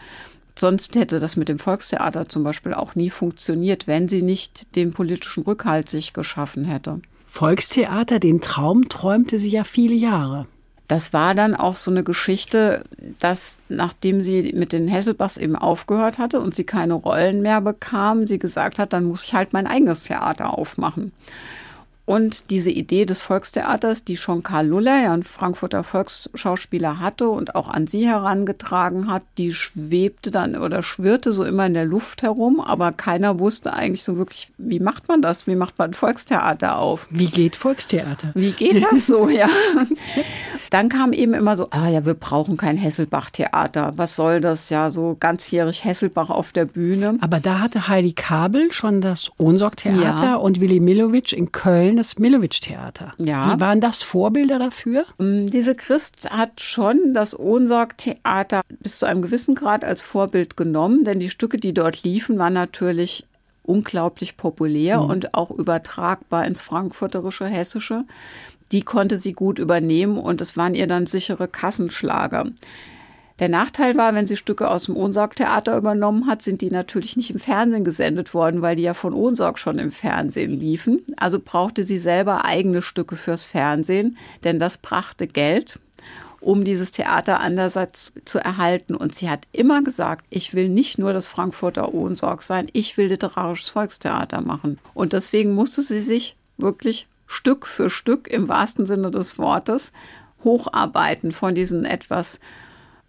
Sonst hätte das mit dem Volkstheater zum Beispiel auch nie funktioniert, wenn sie nicht den politischen Rückhalt sich geschaffen hätte. Volkstheater, den Traum träumte sie ja viele Jahre. Das war dann auch so eine Geschichte, dass nachdem sie mit den Hesselbachs eben aufgehört hatte und sie keine Rollen mehr bekam, sie gesagt hat, dann muss ich halt mein eigenes Theater aufmachen. Und diese Idee des Volkstheaters, die schon Karl Luller, ja ein Frankfurter Volksschauspieler hatte und auch an sie herangetragen hat, die schwebte dann oder schwirrte so immer in der Luft herum, aber keiner wusste eigentlich so wirklich, wie macht man das? Wie macht man Volkstheater auf? Wie geht Volkstheater? Wie geht das so, ja? [laughs] Dann kam eben immer so, ah ja, wir brauchen kein Hesselbach-Theater. Was soll das? Ja, so ganzjährig Hesselbach auf der Bühne. Aber da hatte Heidi Kabel schon das Ohnsorg-Theater ja. und Willy Milovic in Köln das Millowitsch-Theater. Ja. Die waren das Vorbilder dafür? Mm, diese Christ hat schon das Ohnsorg-Theater bis zu einem gewissen Grad als Vorbild genommen, denn die Stücke, die dort liefen, waren natürlich unglaublich populär mhm. und auch übertragbar ins Frankfurterische, Hessische. Die konnte sie gut übernehmen und es waren ihr dann sichere Kassenschlager. Der Nachteil war, wenn sie Stücke aus dem Ohnsorg-Theater übernommen hat, sind die natürlich nicht im Fernsehen gesendet worden, weil die ja von Ohnsorg schon im Fernsehen liefen. Also brauchte sie selber eigene Stücke fürs Fernsehen, denn das brachte Geld um dieses Theater andererseits zu erhalten. Und sie hat immer gesagt, ich will nicht nur das Frankfurter Ohnsorg sein, ich will literarisches Volkstheater machen. Und deswegen musste sie sich wirklich Stück für Stück im wahrsten Sinne des Wortes hocharbeiten von diesen etwas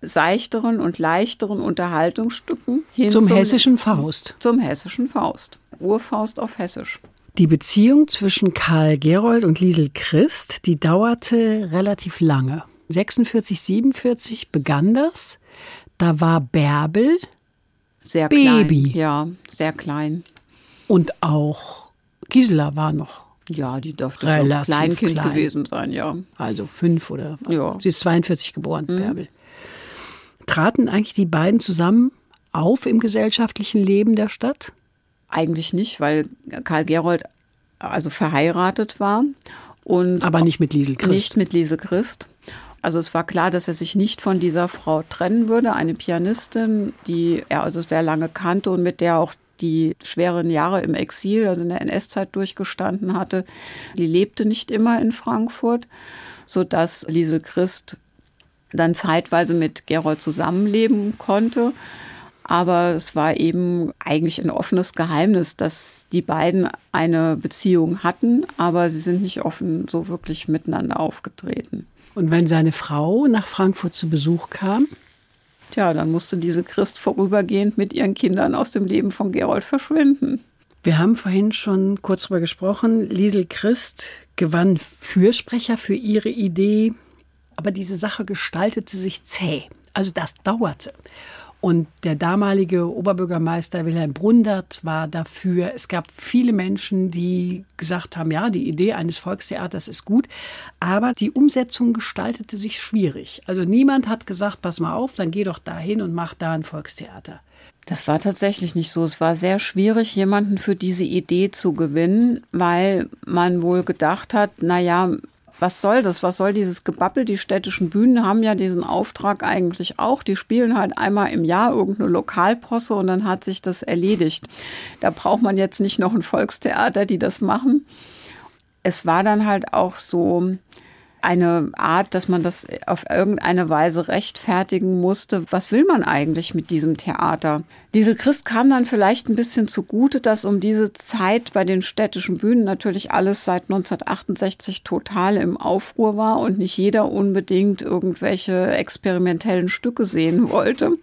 seichteren und leichteren Unterhaltungsstücken hin zum, zum hessischen Faust. Zum hessischen Faust. Urfaust auf Hessisch. Die Beziehung zwischen Karl Gerold und Liesel Christ, die dauerte relativ lange. 46, 47 begann das. Da war Bärbel sehr Baby. Klein. Ja, sehr klein. Und auch Gisela war noch Ja, die dürfte Relativ so Kleinkind klein. gewesen sein, ja. Also fünf oder. Ja. Sie ist 42 geboren, Bärbel. Traten eigentlich die beiden zusammen auf im gesellschaftlichen Leben der Stadt? Eigentlich nicht, weil Karl Gerold also verheiratet war und Aber nicht mit Liesel Christ. nicht mit Liesel Christ. Also es war klar, dass er sich nicht von dieser Frau trennen würde, eine Pianistin, die er also sehr lange kannte und mit der auch die schweren Jahre im Exil, also in der NS-Zeit durchgestanden hatte. Die lebte nicht immer in Frankfurt, so dass Liesel Christ dann zeitweise mit Gerold zusammenleben konnte. Aber es war eben eigentlich ein offenes Geheimnis, dass die beiden eine Beziehung hatten, aber sie sind nicht offen so wirklich miteinander aufgetreten. Und wenn seine Frau nach Frankfurt zu Besuch kam, Tja, dann musste diese Christ vorübergehend mit ihren Kindern aus dem Leben von Gerold verschwinden. wir haben vorhin schon kurz drüber gesprochen, Liesel Christ gewann Fürsprecher für ihre Idee, aber diese Sache gestaltete sich zäh. Also das dauerte. Und der damalige Oberbürgermeister Wilhelm Brundert war dafür. Es gab viele Menschen, die gesagt haben, ja, die Idee eines Volkstheaters ist gut, aber die Umsetzung gestaltete sich schwierig. Also niemand hat gesagt, pass mal auf, dann geh doch dahin und mach da ein Volkstheater. Das war tatsächlich nicht so. Es war sehr schwierig, jemanden für diese Idee zu gewinnen, weil man wohl gedacht hat, na ja, was soll das? Was soll dieses Gebabbel? Die städtischen Bühnen haben ja diesen Auftrag eigentlich auch. Die spielen halt einmal im Jahr irgendeine Lokalposse und dann hat sich das erledigt. Da braucht man jetzt nicht noch ein Volkstheater, die das machen. Es war dann halt auch so eine Art, dass man das auf irgendeine Weise rechtfertigen musste. Was will man eigentlich mit diesem Theater? Diese Christ kam dann vielleicht ein bisschen zugute, dass um diese Zeit bei den städtischen Bühnen natürlich alles seit 1968 total im Aufruhr war und nicht jeder unbedingt irgendwelche experimentellen Stücke sehen wollte.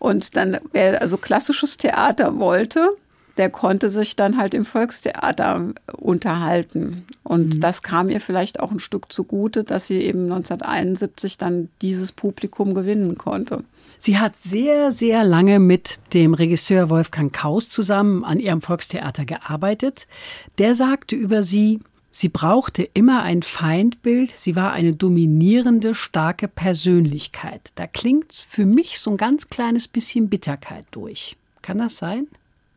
Und dann, wer also klassisches Theater wollte, der konnte sich dann halt im Volkstheater unterhalten. Und das kam ihr vielleicht auch ein Stück zugute, dass sie eben 1971 dann dieses Publikum gewinnen konnte. Sie hat sehr, sehr lange mit dem Regisseur Wolfgang Kaus zusammen an ihrem Volkstheater gearbeitet. Der sagte über sie, sie brauchte immer ein Feindbild, sie war eine dominierende, starke Persönlichkeit. Da klingt für mich so ein ganz kleines bisschen Bitterkeit durch. Kann das sein?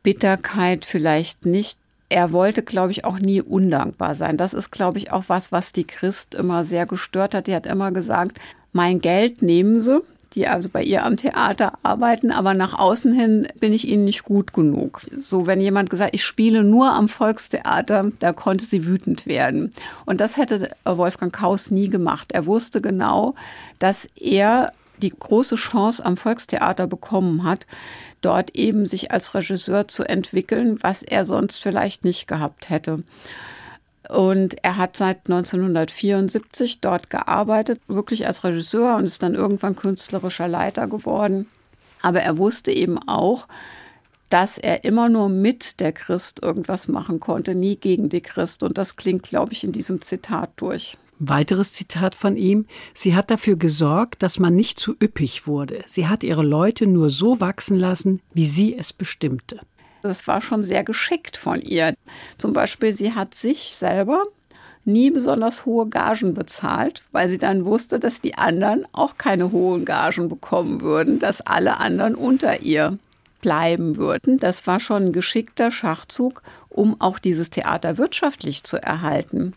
Bitterkeit vielleicht nicht. Er wollte, glaube ich, auch nie undankbar sein. Das ist, glaube ich, auch was, was die Christ immer sehr gestört hat. Die hat immer gesagt, mein Geld nehmen Sie, die also bei ihr am Theater arbeiten, aber nach außen hin bin ich ihnen nicht gut genug. So, wenn jemand gesagt, ich spiele nur am Volkstheater, da konnte sie wütend werden. Und das hätte Wolfgang Kaus nie gemacht. Er wusste genau, dass er die große Chance am Volkstheater bekommen hat, dort eben sich als Regisseur zu entwickeln, was er sonst vielleicht nicht gehabt hätte. Und er hat seit 1974 dort gearbeitet, wirklich als Regisseur und ist dann irgendwann künstlerischer Leiter geworden. Aber er wusste eben auch, dass er immer nur mit der Christ irgendwas machen konnte, nie gegen die Christ. Und das klingt, glaube ich, in diesem Zitat durch. Weiteres Zitat von ihm. Sie hat dafür gesorgt, dass man nicht zu üppig wurde. Sie hat ihre Leute nur so wachsen lassen, wie sie es bestimmte. Das war schon sehr geschickt von ihr. Zum Beispiel, sie hat sich selber nie besonders hohe Gagen bezahlt, weil sie dann wusste, dass die anderen auch keine hohen Gagen bekommen würden, dass alle anderen unter ihr bleiben würden. Das war schon ein geschickter Schachzug, um auch dieses Theater wirtschaftlich zu erhalten.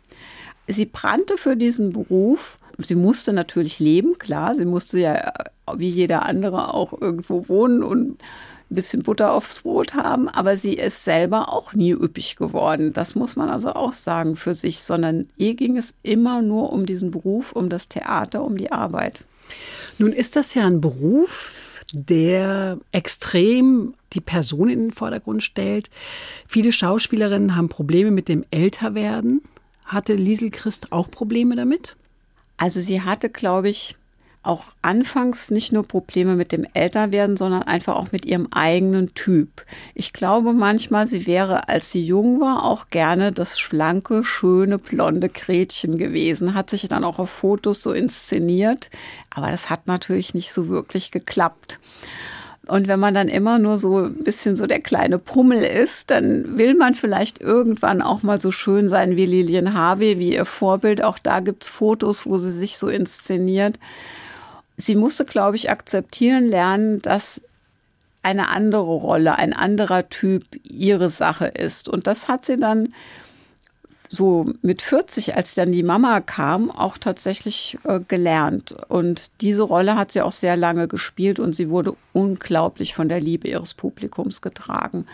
Sie brannte für diesen Beruf. Sie musste natürlich leben, klar. Sie musste ja wie jeder andere auch irgendwo wohnen und ein bisschen Butter aufs Brot haben, aber sie ist selber auch nie üppig geworden. Das muss man also auch sagen für sich, sondern ihr ging es immer nur um diesen Beruf, um das Theater, um die Arbeit. Nun ist das ja ein Beruf, der extrem die Person in den Vordergrund stellt. Viele Schauspielerinnen haben Probleme mit dem Älterwerden. Hatte Liesel Christ auch Probleme damit? Also sie hatte, glaube ich, auch anfangs nicht nur Probleme mit dem Älterwerden, sondern einfach auch mit ihrem eigenen Typ. Ich glaube manchmal, sie wäre, als sie jung war, auch gerne das schlanke, schöne, blonde Gretchen gewesen. Hat sich dann auch auf Fotos so inszeniert. Aber das hat natürlich nicht so wirklich geklappt. Und wenn man dann immer nur so ein bisschen so der kleine Pummel ist, dann will man vielleicht irgendwann auch mal so schön sein wie Lilian Harvey, wie ihr Vorbild. Auch da gibt es Fotos, wo sie sich so inszeniert. Sie musste, glaube ich, akzeptieren lernen, dass eine andere Rolle, ein anderer Typ ihre Sache ist. Und das hat sie dann so mit 40, als dann die Mama kam, auch tatsächlich äh, gelernt. Und diese Rolle hat sie auch sehr lange gespielt und sie wurde unglaublich von der Liebe ihres Publikums getragen.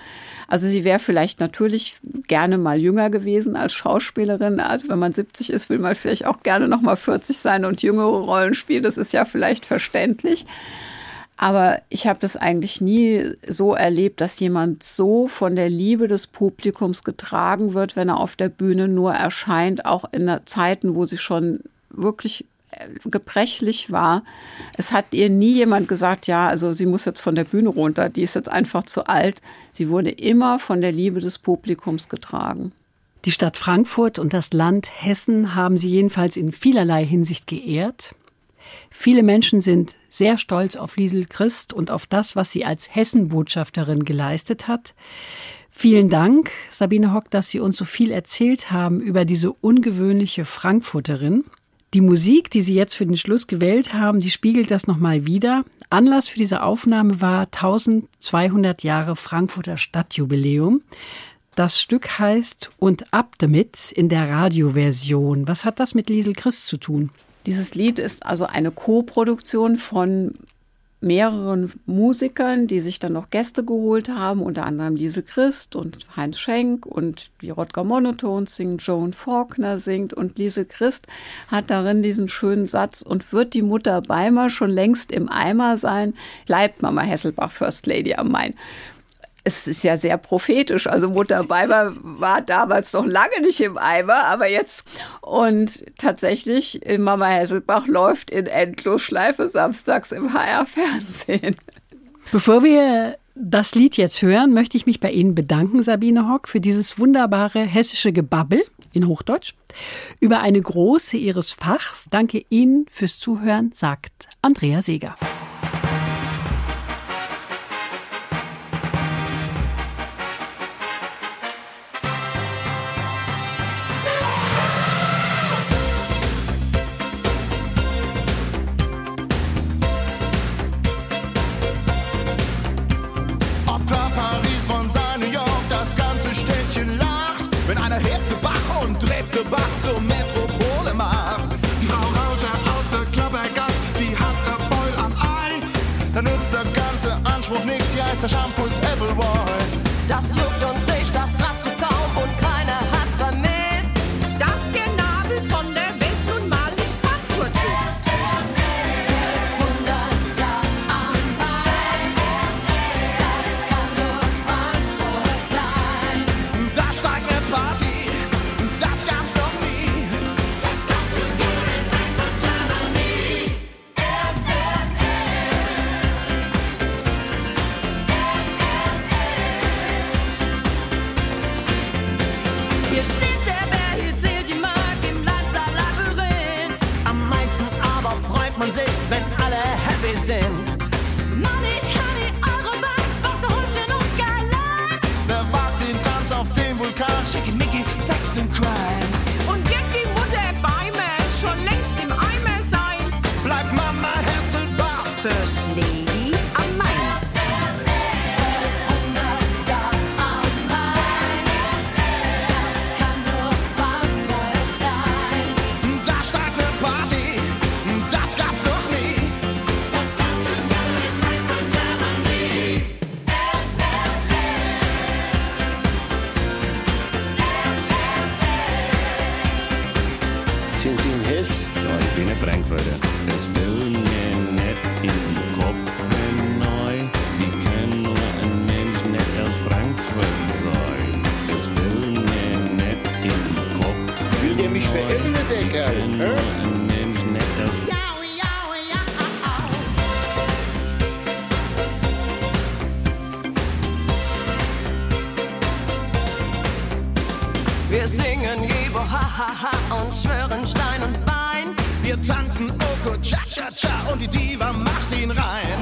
Also sie wäre vielleicht natürlich gerne mal jünger gewesen als Schauspielerin. Also wenn man 70 ist, will man vielleicht auch gerne noch mal 40 sein und jüngere Rollen spielen. Das ist ja vielleicht verständlich. Aber ich habe das eigentlich nie so erlebt, dass jemand so von der Liebe des Publikums getragen wird, wenn er auf der Bühne nur erscheint, auch in Zeiten, wo sie schon wirklich äh, gebrechlich war. Es hat ihr nie jemand gesagt, ja, also sie muss jetzt von der Bühne runter, die ist jetzt einfach zu alt. Sie wurde immer von der Liebe des Publikums getragen. Die Stadt Frankfurt und das Land Hessen haben sie jedenfalls in vielerlei Hinsicht geehrt. Viele Menschen sind sehr stolz auf Liesel Christ und auf das, was sie als Hessenbotschafterin geleistet hat. Vielen Dank, Sabine Hock, dass Sie uns so viel erzählt haben über diese ungewöhnliche Frankfurterin. Die Musik, die Sie jetzt für den Schluss gewählt haben, die spiegelt das nochmal wieder. Anlass für diese Aufnahme war 1200 Jahre Frankfurter Stadtjubiläum. Das Stück heißt Und ab damit in der Radioversion. Was hat das mit Liesel Christ zu tun? Dieses Lied ist also eine Co-Produktion von mehreren Musikern, die sich dann noch Gäste geholt haben, unter anderem Liesel Christ und Heinz Schenk und die Rodger Monotones singen, Joan Faulkner singt. Und Liesel Christ hat darin diesen schönen Satz und wird die Mutter Beimer schon längst im Eimer sein, bleibt Mama Hesselbach First Lady am Main es ist ja sehr prophetisch. Also Mutter Weiber war damals noch lange nicht im Eimer, aber jetzt. Und tatsächlich, Mama Hesselbach läuft in Endlosschleife samstags im HR-Fernsehen. Bevor wir das Lied jetzt hören, möchte ich mich bei Ihnen bedanken, Sabine Hock, für dieses wunderbare hessische Gebabbel in Hochdeutsch über eine große Ihres Fachs. Danke Ihnen fürs Zuhören, sagt Andrea Seeger. Gebo, ha, und schwören Stein und Bein. Wir tanzen Oko, Cha-Cha-Cha und die Diva macht ihn rein.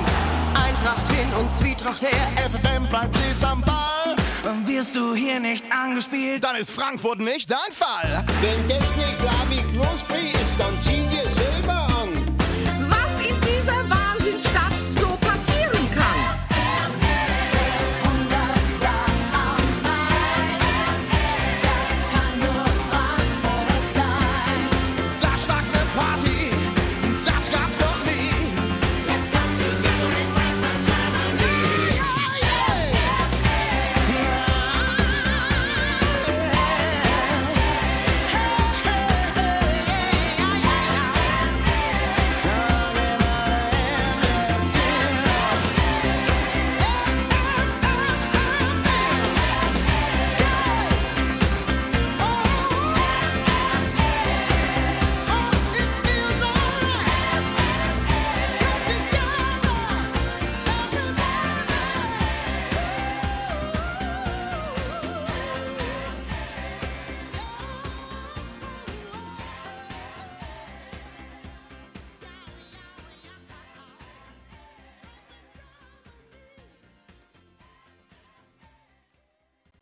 Eintracht hin und Zwietracht her. FFM bleibt stets am Ball. Wirst du hier nicht angespielt, dann ist Frankfurt nicht dein Fall. Wenn das nicht klar wie Klospri ist, dann zieh dir